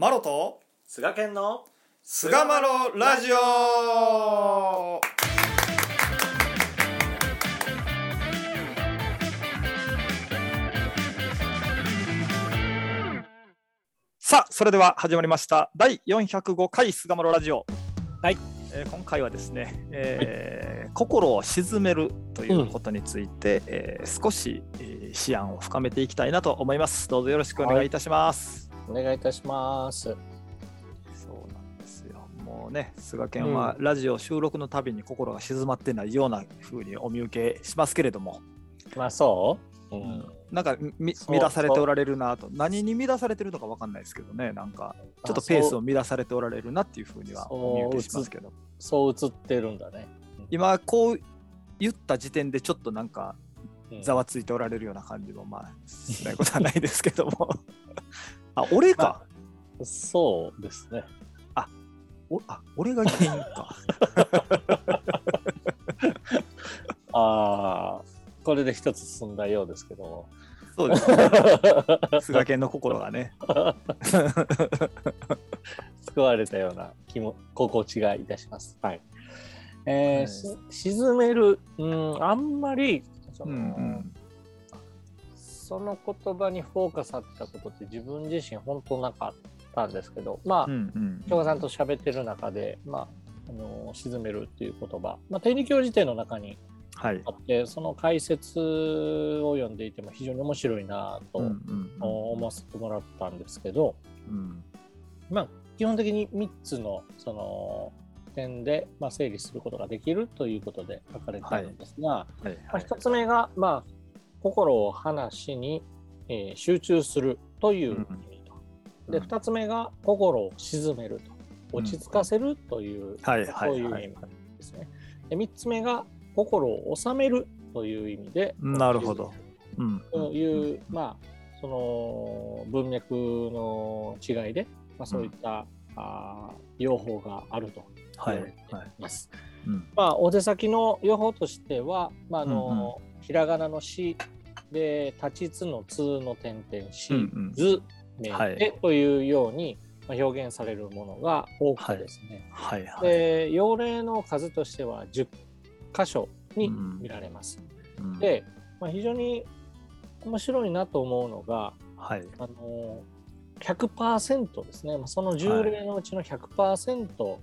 マロと菅健の菅マロラジオ。さあそれでは始まりました。第405回菅マロラジオ。はい、えー今回はですね、えー心を鎮めるということについて、えー少し、えー思案を深めていきたいなと思います。どうぞよろしくお願いいたします、お願いいたします。そうなんですよ。もうね、菅健はラジオ収録のたびに心が静まってないような風にお見受けしますけれども、まあそう、ううん。なんか乱されておられるなと、何に乱されてるのか分かんないですけどね、なんかちょっとペースを乱されておられるなっていう風にはお見受けしますけど、そう映ってるんだね。今こう言った時点でちょっとなんかうん。ざわついておられるような感じもまあしないことはないですけども、あ、俺か。そうですね。おあ俺が原因か。ああ、これで一つ進んだようですけども。そうですね。菅健の心がね。救われたような気も心地がいたします。はい。えーは沈める、うん、あんまりその、うんうんその言葉にフォーカス当てたことって自分自身本当なかったんですけど、まあ、うんうん。京賀さんと喋ってる中で、まあ、あの沈めるっていう言葉、まあ、定理教辞典の中にはい。あ。ってその解説を読んでいても非常に面白いなとうんうん思わせてもらったんですけど、うん。まあ、基本的に3つのその点で、まあ、整理することができるということで書かれてあるんですが、はい。まあ、はい1つ目が、まあ、心を話に、えー集中するという意味と。で2つ目が心を鎮めると。落ち着かせるという、はいそうはい。う意味ですね。で3つ目が心を収めるという意味でなるほど。うん。という、まあその文脈の違いで、まあ、そういった、あー用法があるとはいはい。まあ、お手先の用法としては、まああのひらがなの「し」で「立ちつ」の「つ」の点々「し」うんうん。図」「め」はい。でというように、まあ、表現されるものが多くてですね、はい。はい。で用例の数としては10箇所にうん。見られます。うん。で、まあ、非常に面白いなと思うのがはい。あの100%ですね、まあ、その10例のうちの100%、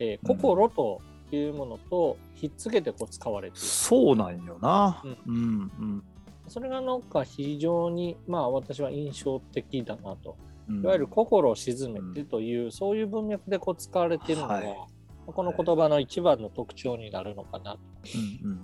えー心というものとひっつけてこう使われている。そうなんよな。うんうんうんそれがなんか非常にまあ私は印象的だなと。うん。いわゆる心を鎮めてという、そういう文脈でこう使われているのが、はいこの言葉の一番の特徴になるのかなと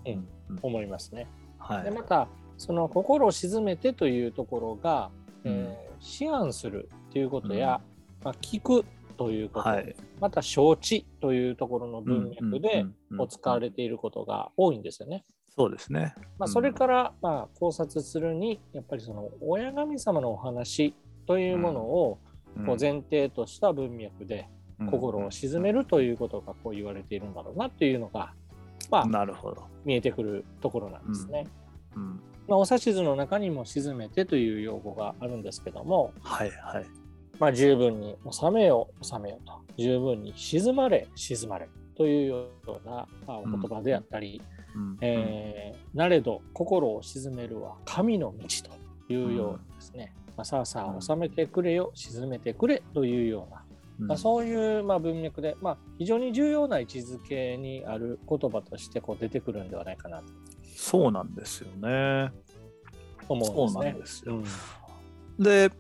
うん。思いますね。はい。でまたその心を鎮めてというところが、うんえー思案するということや、まあ、聞くということ、はい。また承知というところの文脈で使われていることが多いんですよね。そうですね。まあ、うんそれからまあ考察するにやっぱりその親神様のお話というものをこう前提とした文脈で心を鎮める。るということがこう言われているんだろうなというのが、まあ、なるほど。見えてくるところなんですね。うん。まあ、お指図の中にも鎮めてという用語があるんですけども、はいはい。まあ、十分に収めよう収めようと。十分に静まれ静まれというような、まあ、お言葉であったり、うん。えーなれど心を鎮めるは神の道というようなですね、まあ、さあさあ収めてくれよ鎮めてくれというような、うん。まあ、そういうまあ文脈で、まあ、非常に重要な位置づけにある言葉としてこう出てくるんではないかなと。そうなんですよね。思うんですね。そうなん。ですよ。うん。で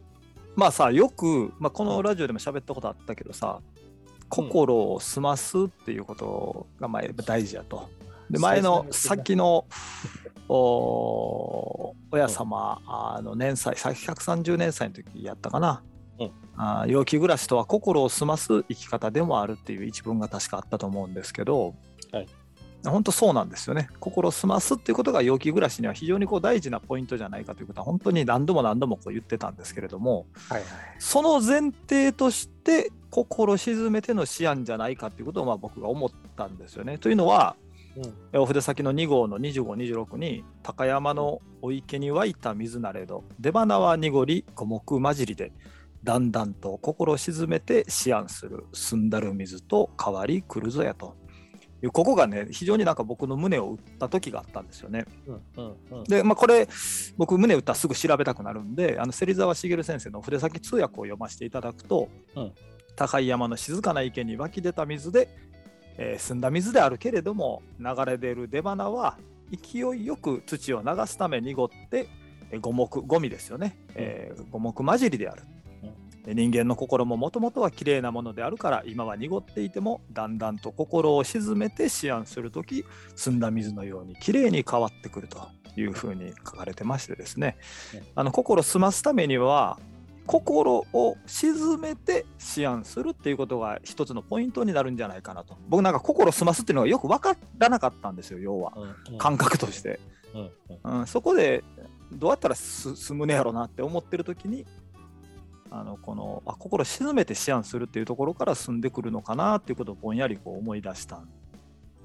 まあさよく、まあ、このラジオでも喋ったことあったけどさ、心を澄ますっていうことがまあ大事やと。で前の先の お親様あの年祭130年祭の時やったかな、うん。あ陽気暮らしとは心を澄ます生き方でもあるっていう一文が確かあったと思うんですけど、はい本当そうなんですよね。心を澄ますっていうことが陽気暮らしには非常にこう大事なポイントじゃないかということは本当に何度も何度もこう言ってたんですけれどもはいはい。その前提として心沈めての思案じゃないかということをまあ僕が思ったんですよね。というのはうん。お筆先の2号の2526に高山のお池に湧いた水なれど出花は濁り五目混じりでだんだんと心を沈めて思案する澄んだる水と変わり来るぞやというここがね非常になんか僕の胸を打った時があったんですよね。うんうんうんでまあこれ僕胸打ったらすぐ調べたくなるんであの芹沢茂先生の筆先通訳を読ませていただくと、うん高い山の静かな池に湧き出た水で、えー澄んだ水であるけれども流れ出る出花は勢いよく土を流すため濁ってえー五目ゴミですよね、えー五目混じりである。で人間の心ももともとは綺麗なものであるから今は濁っていてもだんだんと心を沈めて思案する時澄んだ水のように綺麗に変わってくるというふうに書かれてましてですね。うん。あの心を澄ますためには心を沈めて思案するっていうことが一つのポイントになるんじゃないかなと。僕なんか心を澄ますっていうのがよく分からなかったんですよ要は。感覚として。うん。そこでどうやったらす進むねやろなって思ってる時にあのこのあ心を沈めて思案するっていうところから進んでくるのかなっていうことをぼんやりこう思い出したん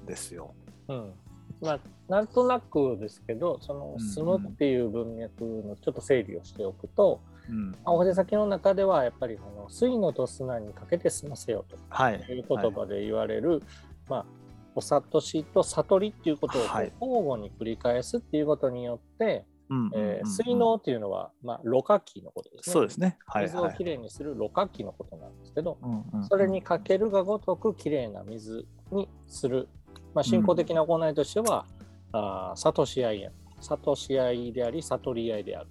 ですよ。うん。まあ、なんとなくですけどそのうん「住む」っていう文脈のちょっと整理をしておくと、うん、まあお筆先の中ではやっぱりあの水のと砂にかけて済ませよとはい。いう言葉で言われる、まあ、お悟しと悟りっていうことを交互に繰り返すっていうことによって、うんえ水能っていうのは、まあ、ろ過器のことですね。そうですね。はい水をはい。きれいにするろ過器のことなんですけど、うんうんそれにかけるがごとくきれいな水にする、まあ、信仰的な行いとしては、あー悟し合いや悟し合いであり悟り合いである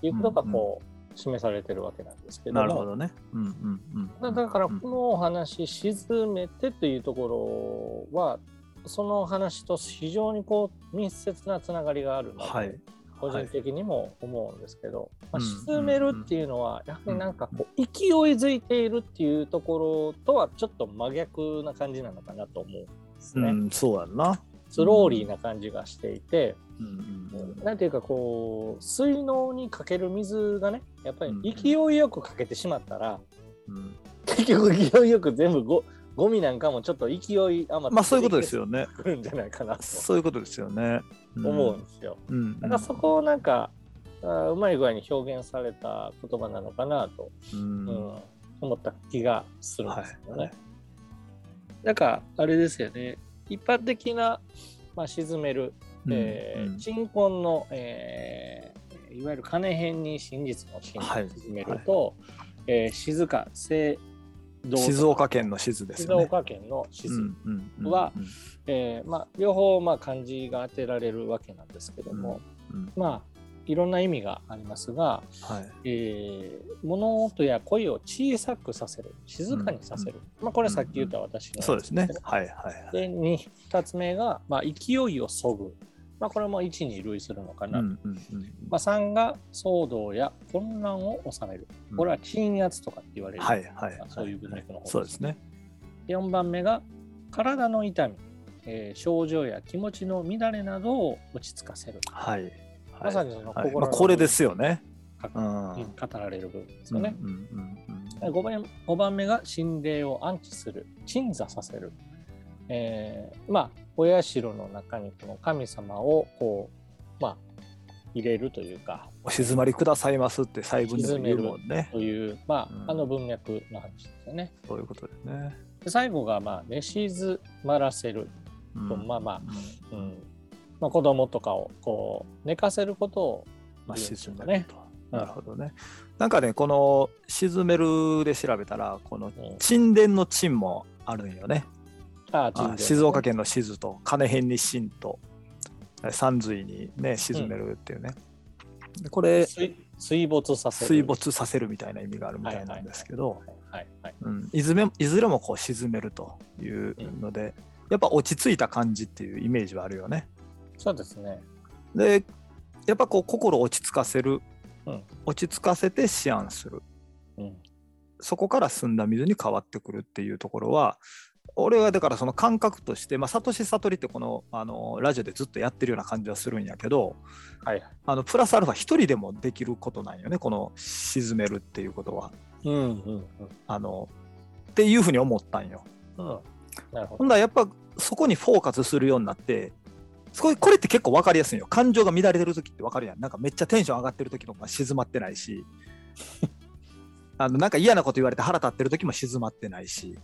ということがこう、示されてるわけなんですけどもなるほどね。うんうんうんだだからうんこのお話「沈めて」というところはその話と非常にこう密接なつながりがあるので、はい。個人的にも思うんですけど、まあ、うん沈めるっていうのはやはりなんかこう勢いづいているっていうところとはちょっと真逆な感じなのかなと思うんですね。うん、そうやんな。スローリーな感じがしていて、うんうんていうかこう水のにかける水がねやっぱりうん勢いよくかけてしまったら、うん。結局勢いよく全部ゴゴミなんかもちょっと勢い余ってまあそういうことですよね。くるんじゃないかなと。そういうことですよね。ん。思うんですよ。うん。だからそこをなんか、あーうまい具合に表現された言葉なのかなと、うん。うん。思った気がするんですよね。はい。なんかあれですよね。一般的な、まあ、沈める、えーうん。鎮魂の、えーいわゆる金編に真実の真はい。を沈めると、えー静か静道静岡県の静ですね。岡県の静、うんうんうんはえーまあ、両方まあ漢字が当てられるわけなんですけども、うんまあいろんな意味がありますが、はい。えー物音や声を小さくさせる静かにさせる、まあ、これさっき言った私のやつそうですね。はいはいはい。で 2, 2つ目が、まあ、勢いをそぐ、まあ、これも1に類するのかな、うんうんうんまあ、3が騒動や混乱を収める。うん。これは鎮圧とかって言われる、はいはいまあそういう文脈の方そうですね。4番目が体の痛み、えー症状や気持ちの乱れなどを落ち着かせる、はい。まさにそのはい。心のまあこれですよね。語られる部分ですよね。うんうんうん5番 ,5 番目が心霊を安置する。鎮座させる、えーまあお社の中にこの神様をこうまあ入れるというかお静まりくださいますって細分でも言うもんね。というまあ、うんあの文脈の話ですよね。そういうことですね。で最後がまあ寝静まらせる、うんまあまあうんうんまあ、子供とかをこう寝かせることをまあ、沈。めると。なるほどね。なんかね、この沈めるで調べたら、このうん沈殿の沈もあるんよね。ああ静岡県の静と金辺に沈と山水にね沈めるっていうね、でこれ水水没させる。水没させるみたいな意味があるみたいなんですけど、はいずれもこう沈めるというので、やっぱ落ち着いた感じっていうイメージはあるよね。そうですね。でやっぱこう心を落ち着かせる、うん。落ち着かせて思案する。うん。そこから澄んだ水に変わってくるっていうところは俺はだからその感覚として、まあ、悟し悟りってこのあのラジオでずっとやってるような感じはするんやけどはい。あのプラスアルファ一人でもできることなんよねこの沈めるっていうことはうんうんあのっていうふうに思ったんよ。うん。うん。なるほど。ほんだらやっぱそこにフォーカスするようになってそここれって結構分かりやすいよ感情が乱れてる時って分かるやんなんかめっちゃテンション上がってる時とか静まってないし あのなんか嫌なこと言われて腹立ってる時も静まってないし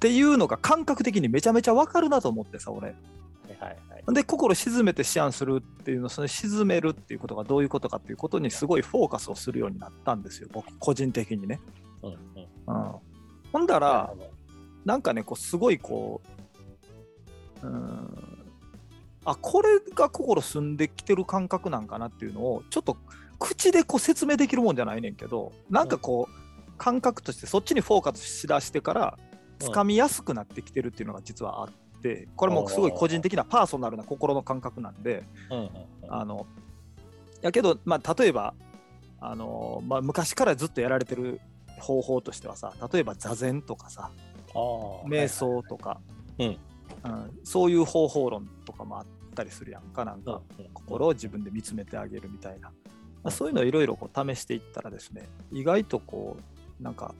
っていうのが感覚的にめちゃめちゃ分かるなと思ってさ俺。はいはいはい。で心沈めて思案するっていうのその沈めるっていうことがどういうことかっていうことにすごいフォーカスをするようになったんですよ僕個人的にね。うんうん。うん、ほんだらなんかねこうすごいこううんあこれが心澄んできてる感覚なんかなっていうのをちょっと口でこう説明できるもんじゃないねんけどなんかこう感覚としてそっちにフォーカスしだしてからつかみやすくなってきてるっていうのが実はあってこれもすごい個人的なパーソナルな心の感覚なんであのやけど、まあ、例えばあの、まあ、昔からずっとやられてる方法としてはさ例えば座禅とかさ瞑想とか、うん。うんそういう方法論とかもあったりするやんかなんかうんうん心を自分で見つめてあげるみたいな、まあ、そういうのをいろいろこう試していったらですね意外とこうなんか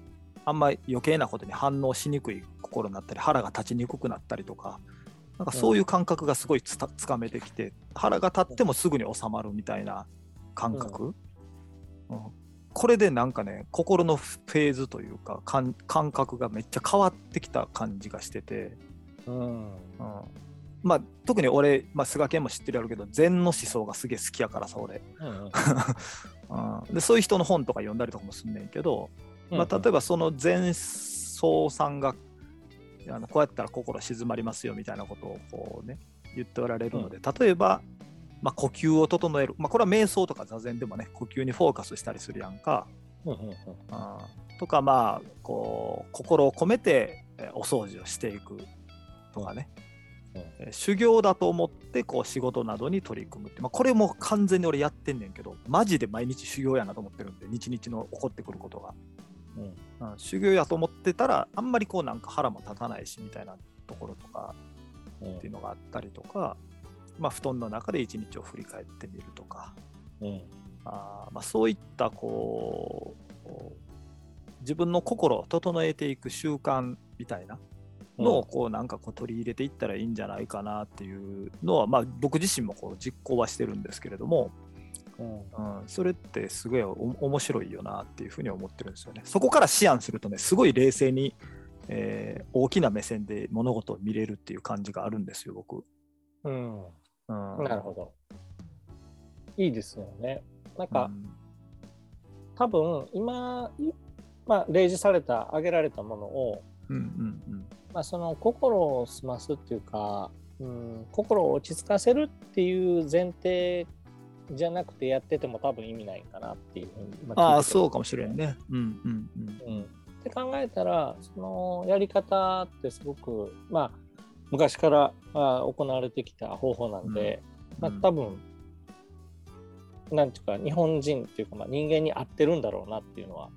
あんまり余計なことに反応しにくい心になったり腹が立ちにくくなったりとかなんかそういう感覚がすごいつかめてきて腹が立ってもすぐに収まるみたいな感覚、うん。これでなんかね心のフェーズというか感感覚がめっちゃ変わってきた感じがしてて、うん。うん。まあ特に俺、まあ、菅健も知ってるやろうけど禅の思想がすげえ好きやからさ俺、うんうん。うん、でそういう人の本とか読んだりとかもすんねんけど、まあ、例えばその禅僧さんがあのこうやったら心静まりますよみたいなことをこうね言っておられるので、例えば、まあ、呼吸を整える、まあ、これは瞑想とか座禅でもね呼吸にフォーカスしたりするやんか、うんうんうんうん。とかまあこう心を込めてえーお掃除をしていくとかね、うん。えー修行だと思ってこう仕事などに取り組むって、まあ、これも完全に俺やってんねんけどマジで毎日修行やなと思ってるんで日々の起こってくることが、うん。うん、修行やと思ってたらあんまりこうなんか腹も立たないしみたいなところとかうんっていうのがあったりとか、まあ、布団の中で一日を振り返ってみるとか。うん。あーまあ、そういったこうこう自分の心を整えていく習慣みたいなのをこうなんかこう取り入れていったらいいんじゃないかなっていうのは、まあ、僕自身もこう実行はしてるんですけれども、うんうん、それってすごいお面白いよなっていうふうに思ってるんですよね。そこから思案するとねすごい冷静に、えー大きな目線で物事を見れるっていう感じがあるんですよ僕。うんうん、なるほど。いいですよね。なんか、うん多分今、いまあ、例示された挙げられたものを、うんうんうんまあ、その心を澄ますっていうか、うん、心を落ち着かせるっていう前提じゃなくてやってても多分意味ないかなっていうふうに今聞いててああそうかもしれんね。うんうんうんうん、って考えたらそのやり方ってすごくまあ昔からあ行われてきた方法なんで、まあ、多分、なんていうか日本人っていうか、まあ、人間に合ってるんだろうなっていうのは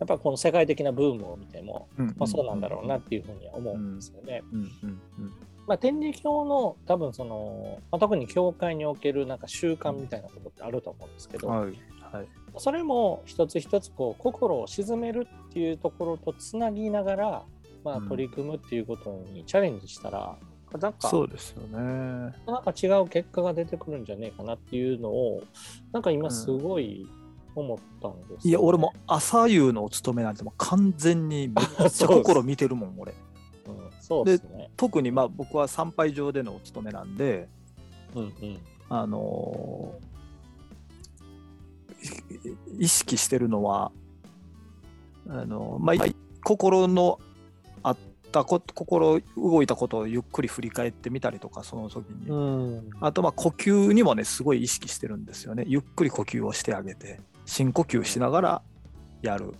やっぱこの世界的なブームを見ても、うんまあ、そうなんだろうなっていうふうには思うんですよね。うんうんうんまあ、天理教の多分その、まあ、特に教会におけるなんか習慣みたいなことってあると思うんですけど、はい。はい。それも一つ一つこう心を鎮めるっていうところとつなぎながら、まあ、うん。取り組むっていうことにチャレンジしたら、なんかそうですよね。なんか違う結果が出てくるんじゃねえかなっていうのをなんか今すごい思ったんですよね、いや俺も朝夕のお勤めなんてもう完全にめっちゃ 心見てるもん俺。うん、そうですね。特にまあ僕は参拝場でのお勤めなんで、うんうん。あのーい意識してるのはあの、まあ、心のあったこ心動いたことをゆっくり振り返ってみたりとかその時に、うん。あとまあ呼吸にもねすごい意識してるんですよね。ゆっくり呼吸をしてあげて深呼吸しながらやる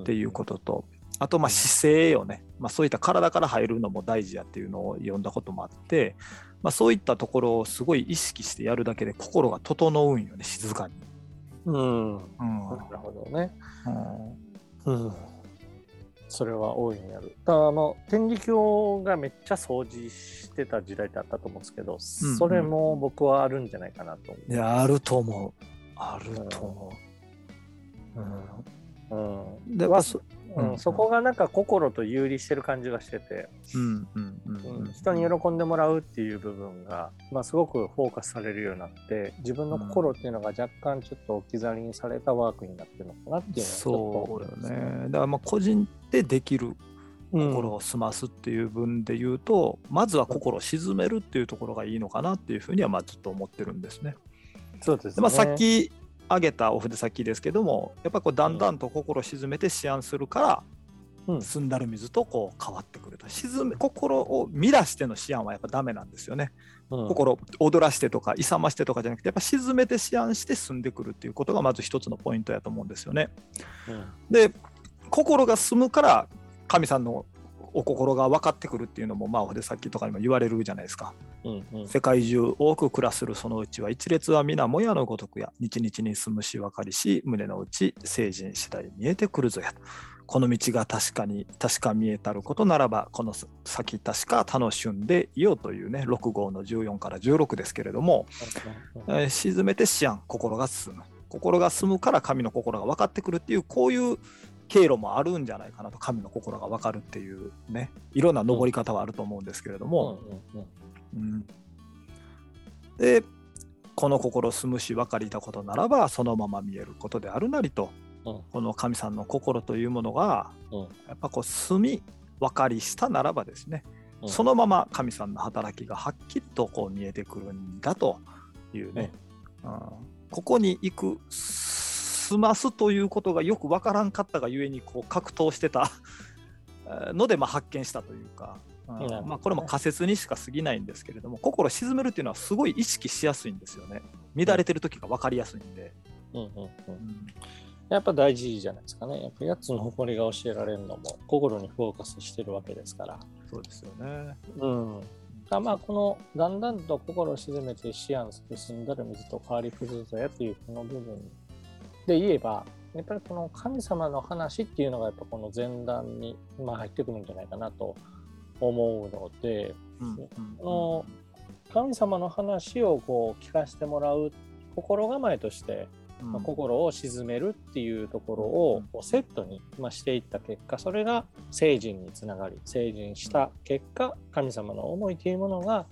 っていうことと、あとまあ姿勢よね、まあ、そういった体から入るのも大事やっていうのを読んだこともあって、まあ、そういったところをすごい意識してやるだけで心が整うんよね静かに。うん、うんなるほどね。うんうん、それは大いにある。だからあの天理教がめっちゃ掃除してた時代ってあったと思うんですけど、うんそれも僕はあるんじゃないかなと思いやあると思うあると思う。う。うんうん、でまあそうんうん。そこがなんか心と有利してる感じがしてて、うんうんうんうん。人に喜んでもらうっていう部分が、まあ、すごくフォーカスされるようになって自分の心っていうのが若干ちょっと置き去りにされたワークになってるのかなっていうのすそうよね。だからまあ個人でできる心を澄ますっていう分で言うと、まずは心を鎮めるっていうところがいいのかなっていうふうにはまあずっと思ってるんですね。そうですね。でまあ、さっき挙げたお筆先ですけどもやっぱこうだんだんと心を鎮めて思案するから、うん澄んだる水とこう変わってくると沈め心を乱しての思案はやっぱダメなんですよね。うん心を踊らしてとか勇ましてとかじゃなくてやっぱ沈めて思案して澄んでくるっていうことがまず一つのポイントやと思うんですよね。うんで心が澄むから神さんのお心が分かってくるっていうのもまあお筆先とかにも言われるじゃないですか。うんうん。世界中多く暮らするそのうちは一列は皆もやのごとくや日々に住むし分かりし胸の内成人次第見えてくるぞやと。この道が確かに確か見えたることならばこの先確か楽しんでいようというね6号の14から16ですけれども、えー沈めて思案心が進む。心が進むから神の心が分かってくるっていうこういう経路もあるんじゃないかなと神の心が分かるっていうねいろんな登り方はあると思うんですけれども、うん。うん。うんうんでこの心住むし分かりたことならばそのまま見えることであるなりと、うん。この神さんの心というものが、うん。やっぱこう住み分かりしたならばですね、うん。そのまま神さんの働きがはっきりとこう見えてくるんだというね、うん。ここに行く済ますということがよく分からんかったがゆえにこう格闘してたえ ーのでまあ発見したというか、うんまあ、これも仮説にしか過ぎないんですけれども心を鎮めるっていうのはすごい意識しやすいんですよね乱れてる時が分かりやすいんで、うんうんうんうんやっぱ大事じゃないですかね。やっぱ8つの誇りが教えられるのも心にフォーカスしてるわけですから。そうですよねうん。だまあこのだんだんと心を鎮めて思案する澄んだる水と変わり崩すやというこの部分で言えばやっぱりこの神様の話っていうのがやっぱこの前段にまあ入ってくるんじゃないかなと思うのでの神様の話をこう聞かせてもらう心構えとしてうん。まあ、心を鎮めるっていうところをセットに、まあ、していった結果それが成人につながり成人した結果神様の思いというものが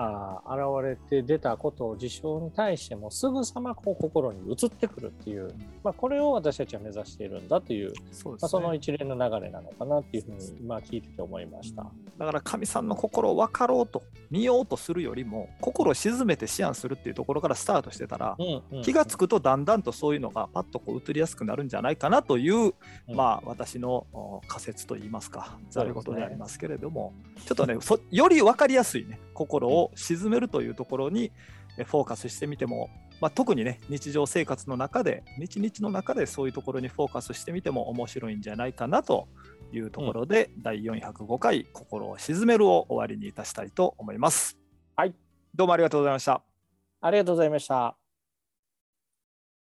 あー現れて出たことを事象に対してもすぐさまこう心に移ってくるっていう、まあ、これを私たちは目指しているんだという、そね。まあ、その一連の流れなのかなっていうふうに今聞いてて思いました。だから神さんの心を分かろうと見ようとするよりも心を鎮めて思案するっていうところからスタートしてたら、うんうん。気がつくとだんだんとそういうのがパッとこう移りやすくなるんじゃないかなという、うん。まあ私のお仮説といいますかざることでありますけれども、ちょっとねそより分かりやすいね心を鎮めるというところにえフォーカスしてみても、まあ、特にね日常生活の中で日々の中でそういうところにフォーカスしてみても面白いんじゃないかなというところで、第405回「心を鎮める」を終わりにいたしたいと思います。はいどうもありがとうございました。ありがとうございました。